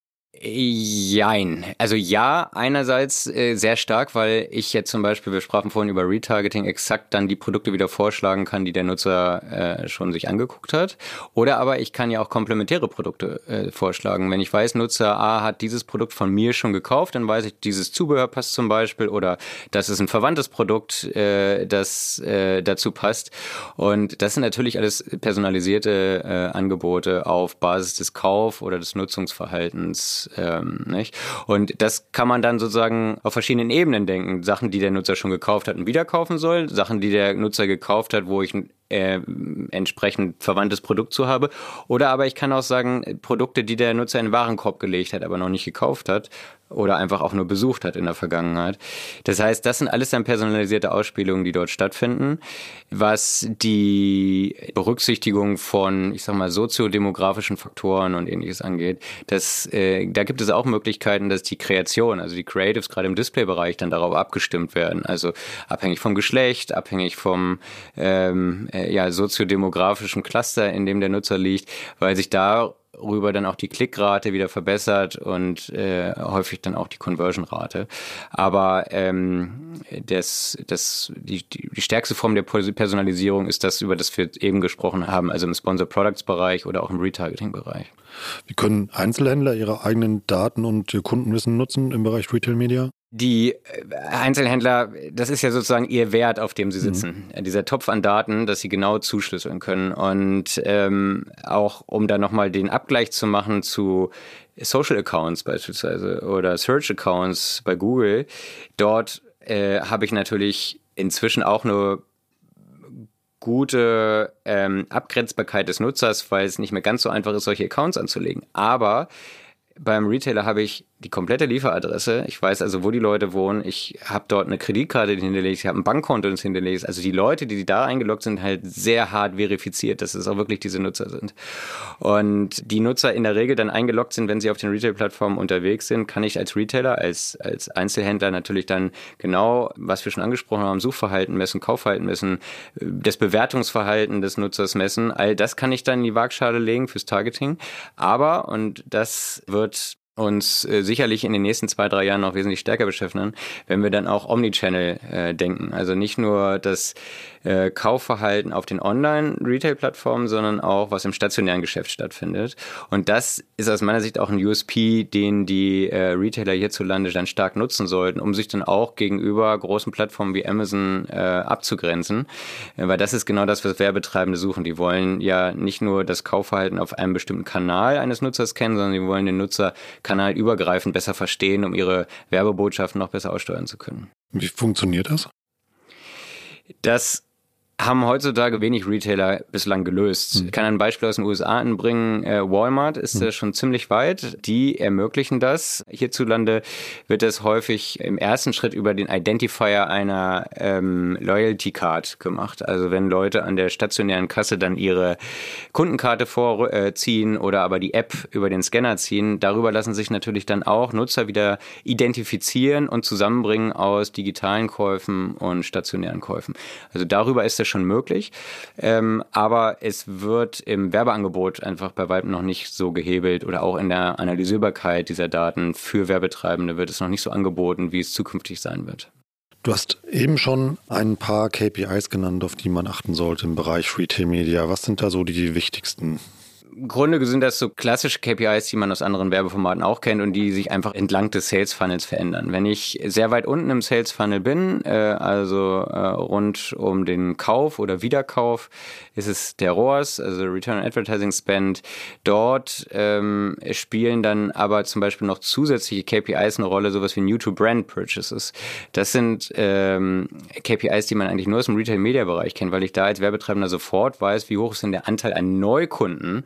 Jein. Also ja, einerseits äh, sehr stark, weil ich jetzt zum Beispiel, wir sprachen vorhin über Retargeting, exakt dann die Produkte wieder vorschlagen kann, die der Nutzer äh, schon sich angeguckt hat. Oder aber ich kann ja auch komplementäre Produkte äh, vorschlagen. Wenn ich weiß, Nutzer A hat dieses Produkt von mir schon gekauft, dann weiß ich, dieses Zubehör passt zum Beispiel oder das ist ein verwandtes Produkt, äh, das äh, dazu passt. Und das sind natürlich alles personalisierte äh, Angebote auf Basis des Kauf- oder des Nutzungsverhaltens ähm, nicht? Und das kann man dann sozusagen auf verschiedenen Ebenen denken. Sachen, die der Nutzer schon gekauft hat und wieder kaufen soll, Sachen, die der Nutzer gekauft hat, wo ich ein äh, entsprechend verwandtes Produkt zu habe. Oder aber ich kann auch sagen, Produkte, die der Nutzer in den Warenkorb gelegt hat, aber noch nicht gekauft hat oder einfach auch nur besucht hat in der Vergangenheit. Das heißt, das sind alles dann personalisierte Ausspielungen, die dort stattfinden. Was die Berücksichtigung von, ich sag mal, soziodemografischen Faktoren und ähnliches angeht, das, äh, da gibt es auch Möglichkeiten, dass die Kreation, also die Creatives gerade im Displaybereich dann darauf abgestimmt werden. Also abhängig vom Geschlecht, abhängig vom ähm, äh, ja, soziodemografischen Cluster, in dem der Nutzer liegt, weil sich da rüber dann auch die Klickrate wieder verbessert und äh, häufig dann auch die Conversion-Rate. Aber ähm, das, das, die, die, stärkste Form der Personalisierung ist das, über das wir eben gesprochen haben, also im Sponsor-Products-Bereich oder auch im Retargeting-Bereich. Wie können Einzelhändler ihre eigenen Daten und Kundenwissen nutzen im Bereich Retail Media? Die äh, Einzelhändler, das ist ja sozusagen ihr Wert, auf dem sie mhm. sitzen. Mhm. Dieser Topf an Daten, dass sie genau zuschlüsseln können. Und ähm, auch um da nochmal den Abgleich zu machen zu Social Accounts beispielsweise oder Search Accounts bei Google, dort äh, habe ich natürlich inzwischen auch eine gute ähm, Abgrenzbarkeit des Nutzers, weil es nicht mehr ganz so einfach ist, solche Accounts anzulegen. Aber beim Retailer habe ich die komplette Lieferadresse. Ich weiß also, wo die Leute wohnen. Ich habe dort eine Kreditkarte hinterlegt, ich habe ein Bankkonto hinterlegt. Also die Leute, die da eingeloggt sind, halt sehr hart verifiziert, dass es auch wirklich diese Nutzer sind. Und die Nutzer in der Regel dann eingeloggt sind, wenn sie auf den Retail-Plattformen unterwegs sind, kann ich als Retailer, als, als Einzelhändler natürlich dann genau, was wir schon angesprochen haben, Suchverhalten messen, Kaufverhalten messen, das Bewertungsverhalten des Nutzers messen. All das kann ich dann in die Waagschale legen fürs Targeting. Aber, und das wird uns äh, sicherlich in den nächsten zwei, drei Jahren noch wesentlich stärker beschäftigen, wenn wir dann auch Omnichannel äh, denken. Also nicht nur das äh, Kaufverhalten auf den Online-Retail-Plattformen, sondern auch, was im stationären Geschäft stattfindet. Und das ist aus meiner Sicht auch ein USP, den die äh, Retailer hierzulande dann stark nutzen sollten, um sich dann auch gegenüber großen Plattformen wie Amazon äh, abzugrenzen. Äh, weil das ist genau das, was Werbetreibende suchen. Die wollen ja nicht nur das Kaufverhalten auf einem bestimmten Kanal eines Nutzers kennen, sondern die wollen den Nutzer kanalübergreifend besser verstehen, um ihre Werbebotschaften noch besser aussteuern zu können. Wie funktioniert das? Das haben heutzutage wenig Retailer bislang gelöst. Mhm. Ich kann ein Beispiel aus den USA anbringen. Äh, Walmart ist mhm. schon ziemlich weit. Die ermöglichen das. Hierzulande wird das häufig im ersten Schritt über den Identifier einer ähm, Loyalty Card gemacht. Also wenn Leute an der stationären Kasse dann ihre Kundenkarte vorziehen oder aber die App über den Scanner ziehen, darüber lassen sich natürlich dann auch Nutzer wieder identifizieren und zusammenbringen aus digitalen Käufen und stationären Käufen. Also darüber ist das schon möglich. Ähm, aber es wird im Werbeangebot einfach bei weitem noch nicht so gehebelt oder auch in der Analysierbarkeit dieser Daten für Werbetreibende wird es noch nicht so angeboten, wie es zukünftig sein wird. Du hast eben schon ein paar KPIs genannt, auf die man achten sollte im Bereich Retail Media. Was sind da so die wichtigsten? Im Grunde sind das so klassische KPIs, die man aus anderen Werbeformaten auch kennt und die sich einfach entlang des Sales Funnels verändern. Wenn ich sehr weit unten im Sales Funnel bin, äh, also äh, rund um den Kauf oder Wiederkauf, ist es der ROAS, also Return on Advertising Spend. Dort ähm, spielen dann aber zum Beispiel noch zusätzliche KPIs eine Rolle, sowas wie New to Brand Purchases. Das sind ähm, KPIs, die man eigentlich nur aus dem Retail Media Bereich kennt, weil ich da als Werbetreibender sofort weiß, wie hoch ist denn der Anteil an Neukunden,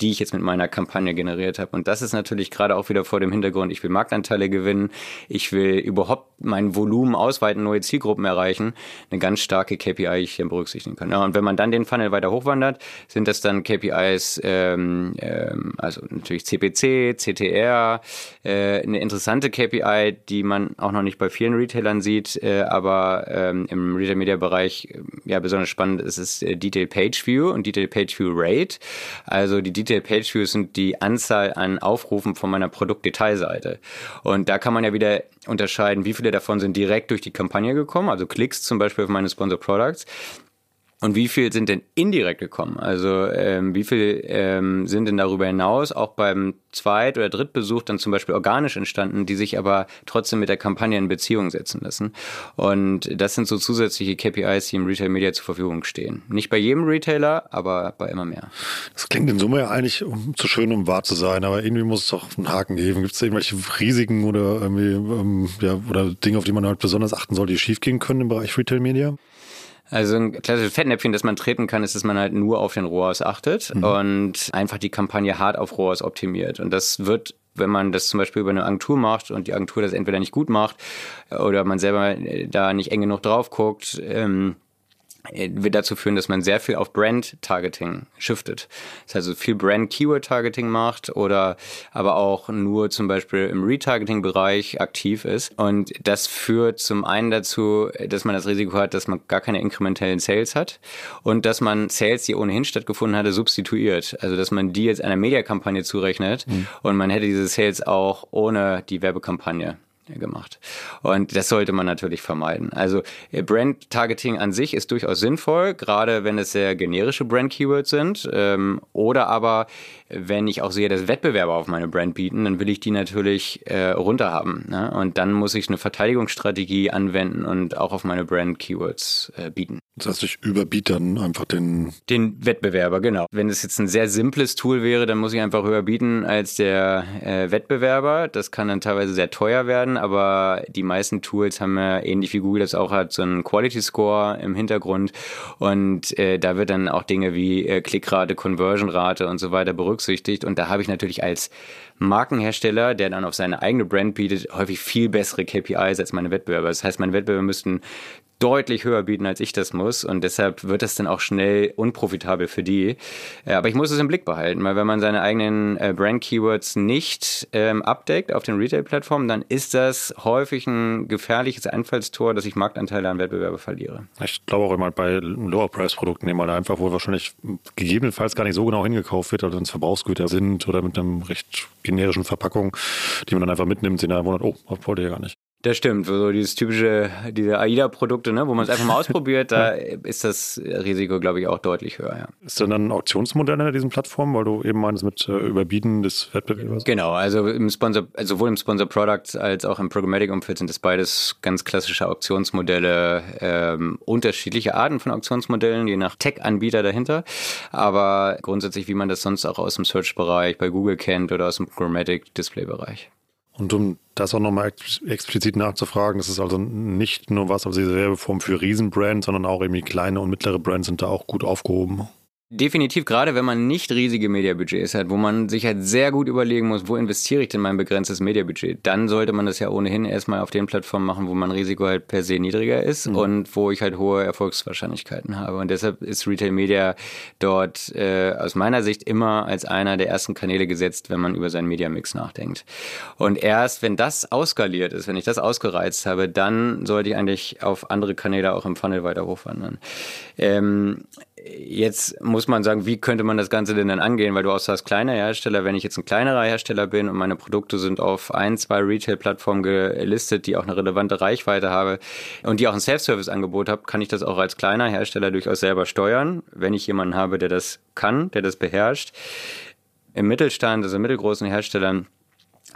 die ich jetzt mit meiner Kampagne generiert habe. Und das ist natürlich gerade auch wieder vor dem Hintergrund, ich will Marktanteile gewinnen, ich will überhaupt mein Volumen ausweiten, neue Zielgruppen erreichen, eine ganz starke KPI, die ich hier berücksichtigen kann. Ja, und wenn man dann den Funnel weiter hochwandert, sind das dann KPIs, ähm, ähm, also natürlich CPC, CTR, äh, eine interessante KPI, die man auch noch nicht bei vielen Retailern sieht, äh, aber ähm, im Retail Media Bereich äh, ja besonders spannend ist es äh, Detail Page View und Detail Page View Rate, also die Detail Page Views sind die Anzahl an Aufrufen von meiner Produktdetailseite. Und da kann man ja wieder unterscheiden, wie viele davon sind direkt durch die Kampagne gekommen, also Klicks zum Beispiel auf meine Sponsor Products und wie viel sind denn indirekt gekommen? Also ähm, wie viel ähm, sind denn darüber hinaus auch beim Zweit- oder Drittbesuch dann zum Beispiel organisch entstanden, die sich aber trotzdem mit der Kampagne in Beziehung setzen lassen? Und das sind so zusätzliche KPIs, die im Retail Media zur Verfügung stehen. Nicht bei jedem Retailer, aber bei immer mehr. Das klingt in Summe ja eigentlich um, zu schön, um wahr zu sein, aber irgendwie muss es doch einen Haken geben. Gibt es irgendwelche Risiken oder irgendwie ähm, ja, oder Dinge, auf die man halt besonders achten soll, die schiefgehen können im Bereich Retail Media? Also ein klassisches Fettnäpfchen, das man treten kann, ist, dass man halt nur auf den ROAS achtet mhm. und einfach die Kampagne hart auf ROAS optimiert. Und das wird wenn man das zum Beispiel über eine Agentur macht und die Agentur das entweder nicht gut macht oder man selber da nicht eng genug drauf guckt, ähm, äh, wird dazu führen, dass man sehr viel auf Brand-Targeting shiftet. Das heißt, also viel Brand-Keyword-Targeting macht oder aber auch nur zum Beispiel im Retargeting-Bereich aktiv ist. Und das führt zum einen dazu, dass man das Risiko hat, dass man gar keine inkrementellen Sales hat und dass man Sales, die ohnehin stattgefunden hatte, substituiert. Also, dass man die jetzt einer Mediakampagne zurechnet mhm. und man hätte diese Sales auch ohne die Werbekampagne gemacht. Und das sollte man natürlich vermeiden. Also äh, Brand-Targeting an sich ist durchaus sinnvoll, gerade wenn es sehr generische Brand-Keywords sind. Ähm, oder aber, wenn ich auch sehe, dass Wettbewerber auf meine Brand bieten, dann will ich die natürlich äh, runterhaben. Ne? Und dann muss ich eine Verteidigungsstrategie anwenden und auch auf meine Brand-Keywords äh, bieten. Das heißt, ich überbiete dann einfach den... Den Wettbewerber, genau. Wenn es jetzt ein sehr simples Tool wäre, dann muss ich einfach höher bieten als der äh, Wettbewerber. Das kann dann teilweise sehr teuer werden, aber die meisten Tools haben ja, ähnlich wie Google das auch hat, so einen Quality Score im Hintergrund. Und äh, da wird dann auch Dinge wie äh, Klickrate, Conversion-Rate und so weiter berücksichtigt. Und da habe ich natürlich als Markenhersteller, der dann auf seine eigene Brand bietet, häufig viel bessere KPIs als meine Wettbewerber. Das heißt, meine Wettbewerber müssten deutlich höher bieten, als ich das muss. Und deshalb wird das dann auch schnell unprofitabel für die. Äh, aber ich muss es im Blick behalten, weil wenn man seine eigenen äh, Brand-Keywords nicht ähm, abdeckt auf den Retail-Plattformen, dann ist das häufig ein gefährliches Einfallstor, dass ich Marktanteile an Wettbewerber verliere. Ich glaube auch immer bei Lower-Price-Produkten, weil da einfach wohl wahrscheinlich gegebenenfalls gar nicht so genau hingekauft wird, also wenn es Verbrauchsgüter sind oder mit einem recht generischen Verpackung, die man dann einfach mitnimmt, in einer wundert, oh, wollte ja gar nicht. Das stimmt, so dieses typische, diese AIDA-Produkte, ne, wo man es einfach mal [laughs] ausprobiert, da ist das Risiko, glaube ich, auch deutlich höher. Ja. Ist denn dann ein Auktionsmodell in diesen Plattformen, weil du eben meinst mit äh, Überbieten des Wettbewerbers? Genau, also im Sponsor, also sowohl im Sponsor Product als auch im Programmatic-Umfeld sind das beides ganz klassische Auktionsmodelle, ähm, unterschiedliche Arten von Auktionsmodellen, je nach Tech-Anbieter dahinter. Aber grundsätzlich, wie man das sonst auch aus dem Search-Bereich bei Google kennt oder aus dem Programmatic-Display-Bereich. Und um das auch nochmal explizit nachzufragen, das ist also nicht nur was, also diese Werbeform für Riesenbrands, sondern auch irgendwie kleine und mittlere Brands sind da auch gut aufgehoben. Definitiv, gerade wenn man nicht riesige Mediabudgets hat, wo man sich halt sehr gut überlegen muss, wo investiere ich denn mein begrenztes Mediabudget, dann sollte man das ja ohnehin erstmal auf den Plattformen machen, wo mein Risiko halt per se niedriger ist mhm. und wo ich halt hohe Erfolgswahrscheinlichkeiten habe. Und deshalb ist Retail Media dort äh, aus meiner Sicht immer als einer der ersten Kanäle gesetzt, wenn man über seinen Mediamix nachdenkt. Und erst wenn das auskaliert ist, wenn ich das ausgereizt habe, dann sollte ich eigentlich auf andere Kanäle auch im Funnel weiter hochwandern. Ähm, Jetzt muss man sagen, wie könnte man das Ganze denn dann angehen? Weil du auch sagst, kleiner Hersteller, wenn ich jetzt ein kleinerer Hersteller bin und meine Produkte sind auf ein, zwei Retail-Plattformen gelistet, die auch eine relevante Reichweite habe und die auch ein Self-Service-Angebot habe, kann ich das auch als kleiner Hersteller durchaus selber steuern, wenn ich jemanden habe, der das kann, der das beherrscht. Im Mittelstand, also mittelgroßen Herstellern,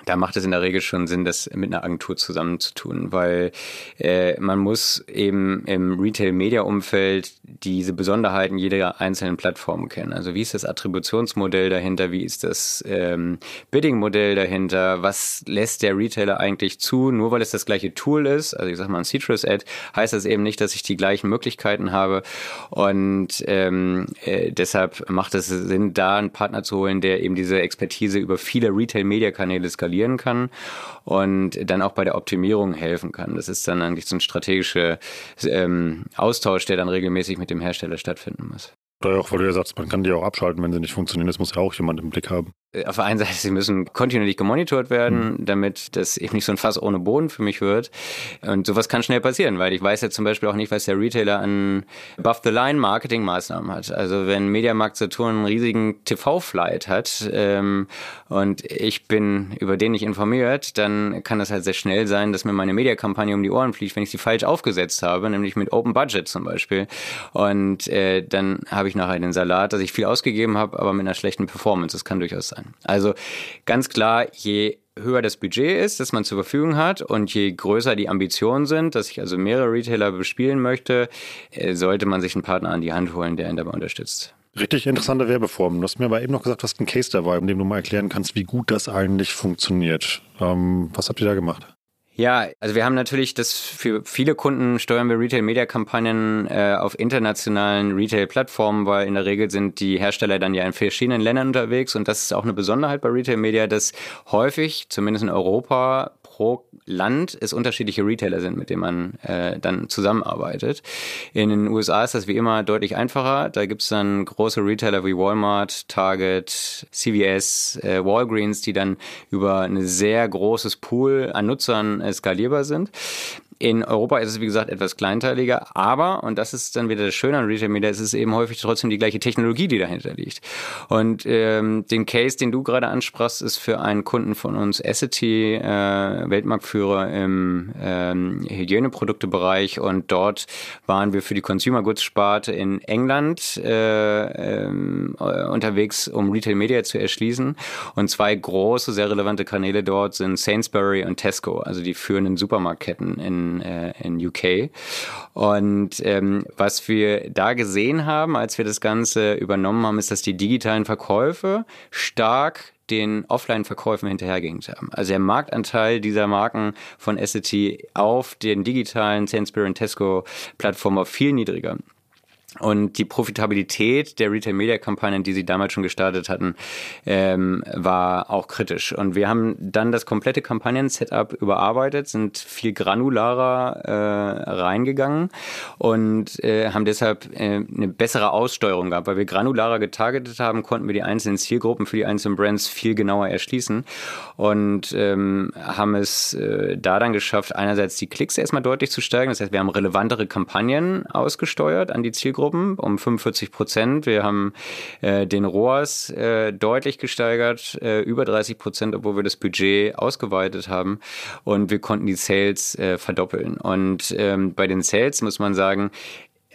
da macht es in der Regel schon Sinn, das mit einer Agentur zusammenzutun, weil äh, man muss eben im Retail-Media-Umfeld diese Besonderheiten jeder einzelnen Plattform kennen. Also wie ist das Attributionsmodell dahinter, wie ist das ähm, Bidding-Modell dahinter, was lässt der Retailer eigentlich zu, nur weil es das gleiche Tool ist, also ich sag mal ein Citrus-Ad, heißt das eben nicht, dass ich die gleichen Möglichkeiten habe. Und ähm, äh, deshalb macht es Sinn, da einen Partner zu holen, der eben diese Expertise über viele Retail-Media-Kanäle skalieren kann und dann auch bei der Optimierung helfen kann. Das ist dann eigentlich so ein strategischer ähm, Austausch, der dann regelmäßig mit dem Hersteller stattfinden muss. Oder auch, weil du ja sagst, man kann die auch abschalten, wenn sie nicht funktionieren. Das muss ja auch jemand im Blick haben. Äh, auf der einen Seite, sie müssen kontinuierlich gemonitort werden, mhm. damit das eben nicht so ein Fass ohne Boden für mich wird. Und sowas kann schnell passieren, weil ich weiß ja zum Beispiel auch nicht, was der Retailer an Above-the-Line-Marketing-Maßnahmen hat. Also wenn Mediamarkt Saturn einen riesigen TV-Flight hat ähm, und ich bin über den nicht informiert, dann kann das halt sehr schnell sein, dass mir meine Mediakampagne um die Ohren fliegt, wenn ich sie falsch aufgesetzt habe, nämlich mit Open Budget zum Beispiel. Und äh, dann habe ich nachher den Salat, dass ich viel ausgegeben habe, aber mit einer schlechten Performance. Das kann durchaus sein sein. Also ganz klar, je höher das Budget ist, das man zur Verfügung hat und je größer die Ambitionen sind, dass ich also mehrere Retailer bespielen möchte, äh, sollte man sich einen Partner an die Hand holen, der ihn dabei unterstützt. Richtig interessante Werbeformen. Du hast mir aber eben noch gesagt, du hast einen Case dabei, in dem du mal erklären kannst, wie gut das eigentlich funktioniert. Ähm, was habt ihr da gemacht? Ja, also wir haben natürlich das für viele Kunden steuern wir Retail-Media-Kampagnen äh, auf internationalen Retail-Plattformen, weil in der Regel sind die Hersteller dann ja in verschiedenen Ländern unterwegs und das ist auch eine Besonderheit bei Retail-Media, dass häufig, zumindest in Europa, pro Land es unterschiedliche Retailer sind, mit denen man äh, dann zusammenarbeitet. In den USA ist das wie immer deutlich einfacher. Da gibt es dann große Retailer wie Walmart, Target, CVS, äh, Walgreens, die dann über ein sehr großes Pool an Nutzern äh, skalierbar sind. In Europa ist es, wie gesagt, etwas kleinteiliger, aber, und das ist dann wieder das Schöne an Retail Media, es ist eben häufig trotzdem die gleiche Technologie, die dahinter liegt. Und ähm, den Case, den du gerade ansprachst, ist für einen Kunden von uns, Essity, äh, Weltmarktführer im ähm, Hygieneproduktebereich und dort waren wir für die Consumer Goods Sparte in England äh, ähm, unterwegs, um Retail Media zu erschließen. Und zwei große, sehr relevante Kanäle dort sind Sainsbury und Tesco, also die führenden Supermarktketten in äh, in UK. Und ähm, was wir da gesehen haben, als wir das Ganze übernommen haben, ist, dass die digitalen Verkäufe stark den Offline-Verkäufen hinterhergehängt haben. Also der Marktanteil dieser Marken von Essity auf den digitalen Sainsbury und Tesco Plattformen war viel niedriger. Und die Profitabilität der Retail-Media-Kampagnen, die sie damals schon gestartet hatten, ähm, war auch kritisch. Und wir haben dann das komplette Kampagnen-Setup überarbeitet, sind viel granularer äh, reingegangen und äh, haben deshalb äh, eine bessere Aussteuerung gehabt. Weil wir granularer getargetet haben, konnten wir die einzelnen Zielgruppen für die einzelnen Brands viel genauer erschließen und ähm, haben es äh, da dann geschafft, einerseits die Klicks erstmal deutlich zu steigen. Das heißt, wir haben relevantere Kampagnen ausgesteuert an die Zielgruppen Zielgruppen um 45 Prozent. Wir haben äh, den ROAS äh, deutlich gesteigert, äh, über 30 Prozent, obwohl wir das Budget ausgeweitet haben. Und wir konnten die Sales äh, verdoppeln. Und ähm, bei den Sales muss man sagen,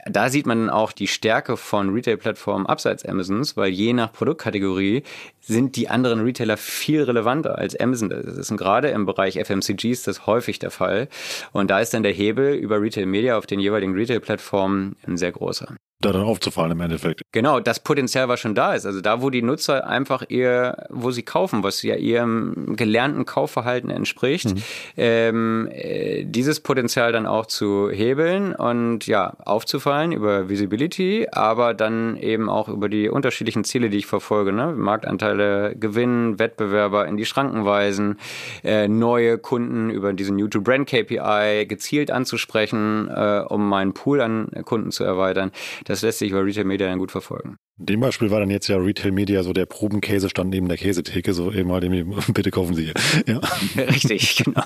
da sieht man auch die Stärke von Retail-Plattformen abseits Amazons, weil je nach Produktkategorie sind die anderen Retailer viel relevanter als Amazon. Das ist gerade im Bereich FMCGs das häufig der Fall. Und da ist dann der Hebel über Retail Media auf den jeweiligen Retail-Plattformen ein sehr großer da dann aufzufallen im Endeffekt. Genau, das Potenzial was schon da ist. Also da, wo die Nutzer einfach ihr, wo sie kaufen, was ja ihrem gelernten Kaufverhalten entspricht, mhm. ähm, äh, dieses Potenzial dann auch zu hebeln und ja, aufzufallen über Visibility, aber dann eben auch über die unterschiedlichen Ziele, die ich verfolge. Ne? Marktanteile gewinnen, Wettbewerber in die Schranken weisen, äh, neue Kunden über diesen New-to-Brand-KPI gezielt anzusprechen, äh, um meinen Pool an Kunden zu erweitern. Das das lässt sich über Retail Media dann gut verfolgen. In dem Beispiel war dann jetzt ja Retail Media so der Probenkäse stand neben der Käsetheke, so eben mal dem, bitte kaufen Sie hier. Ja. [laughs] Richtig, genau.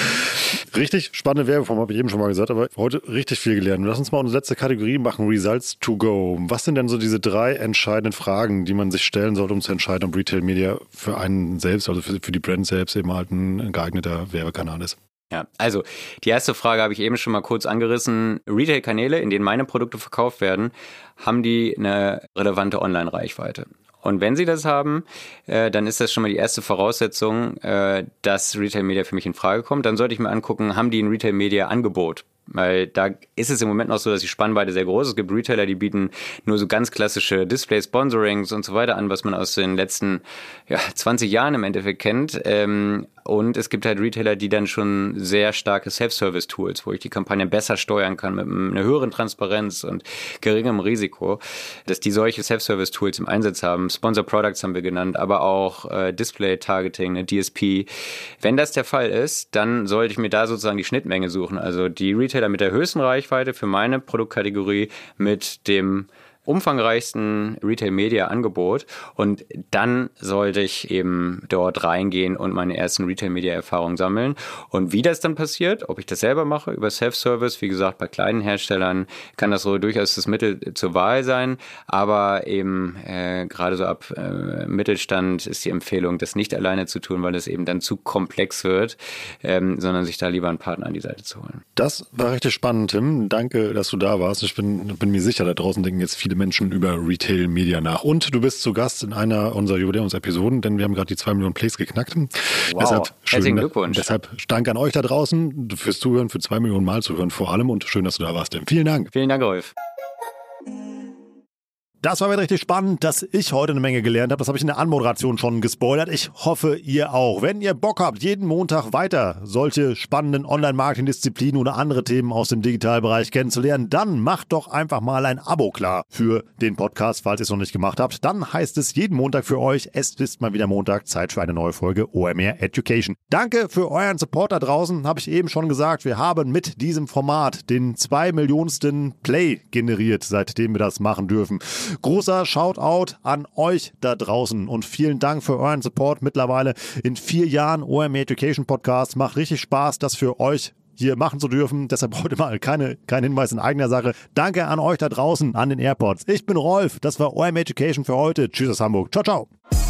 [laughs] Richtig spannende Werbeform, habe ich eben schon mal gesagt, aber heute richtig viel gelernt. Lass uns mal unsere letzte Kategorie machen, Results to go. Was sind denn so diese drei entscheidenden Fragen, die man sich stellen sollte, um zu entscheiden, ob Retail Media für einen selbst, also für, für die Brand selbst eben halt ein geeigneter Werbekanal ist? Ja, also die erste Frage habe ich eben schon mal kurz angerissen. Retail-Kanäle, in denen meine Produkte verkauft werden, haben die eine relevante Online-Reichweite? Und wenn sie das haben, äh, dann ist das schon mal die erste Voraussetzung, äh, dass Retail Media für mich in Frage kommt. Dann sollte ich mir angucken, haben die ein Retail Media Angebot? Weil da ist es im Moment noch so, dass die Spannweite sehr groß ist. Es gibt Retailer, die bieten nur so ganz klassische Display-Sponsorings und so weiter an, was man aus den letzten ja, 20 Jahren im Endeffekt kennt. Ähm, und es gibt halt Retailer, die dann schon sehr starke Self-Service-Tools, wo ich die Kampagne besser steuern kann mit einer höheren Transparenz und geringem Risiko, dass die solche Self-Service-Tools im Einsatz haben. Sponsor Products haben wir genannt, aber auch äh, Display-Targeting, eine DSP. Wenn das der Fall ist, dann sollte ich mir da sozusagen die Schnittmenge suchen. Also die Retailer mit der höchsten Reichweite für meine Produktkategorie mit dem umfangreichsten Retail-Media-Angebot und dann sollte ich eben dort reingehen und meine ersten Retail-Media-Erfahrungen sammeln. Und wie das dann passiert, ob ich das selber mache über Self-Service, wie gesagt, bei kleinen Herstellern kann das so durchaus das Mittel zur Wahl sein, aber eben äh, gerade so ab äh, Mittelstand ist die Empfehlung, das nicht alleine zu tun, weil es eben dann zu komplex wird, ähm, sondern sich da lieber einen Partner an die Seite zu holen. Das war richtig spannend, Tim. Danke, dass du da warst. Ich bin, bin mir sicher, da draußen denken jetzt viele Menschen über Retail Media nach. Und du bist zu Gast in einer unserer Jubiläumsepisoden, denn wir haben gerade die zwei Millionen Plays geknackt. Wow. Deshalb Herzlichen Glückwunsch. Deshalb Dank an euch da draußen fürs Zuhören, für zwei Millionen Mal zuhören vor allem und schön, dass du da warst. Vielen Dank. Vielen Dank, Rolf. Das war wieder richtig spannend, dass ich heute eine Menge gelernt habe. Das habe ich in der Anmoderation schon gespoilert. Ich hoffe, ihr auch. Wenn ihr Bock habt, jeden Montag weiter solche spannenden Online-Marketing-Disziplinen oder andere Themen aus dem Digitalbereich kennenzulernen, dann macht doch einfach mal ein Abo klar für den Podcast, falls ihr es noch nicht gemacht habt. Dann heißt es jeden Montag für euch, es ist mal wieder Montag, Zeit für eine neue Folge OMR Education. Danke für euren Support da draußen, habe ich eben schon gesagt. Wir haben mit diesem Format den zwei Millionensten Play generiert, seitdem wir das machen dürfen. Großer Shoutout an euch da draußen und vielen Dank für euren Support mittlerweile in vier Jahren OMR Education Podcast. Macht richtig Spaß, das für euch hier machen zu dürfen. Deshalb heute mal keine, kein Hinweis in eigener Sache. Danke an euch da draußen an den Airports. Ich bin Rolf. Das war OM Education für heute. Tschüss aus Hamburg. Ciao, ciao.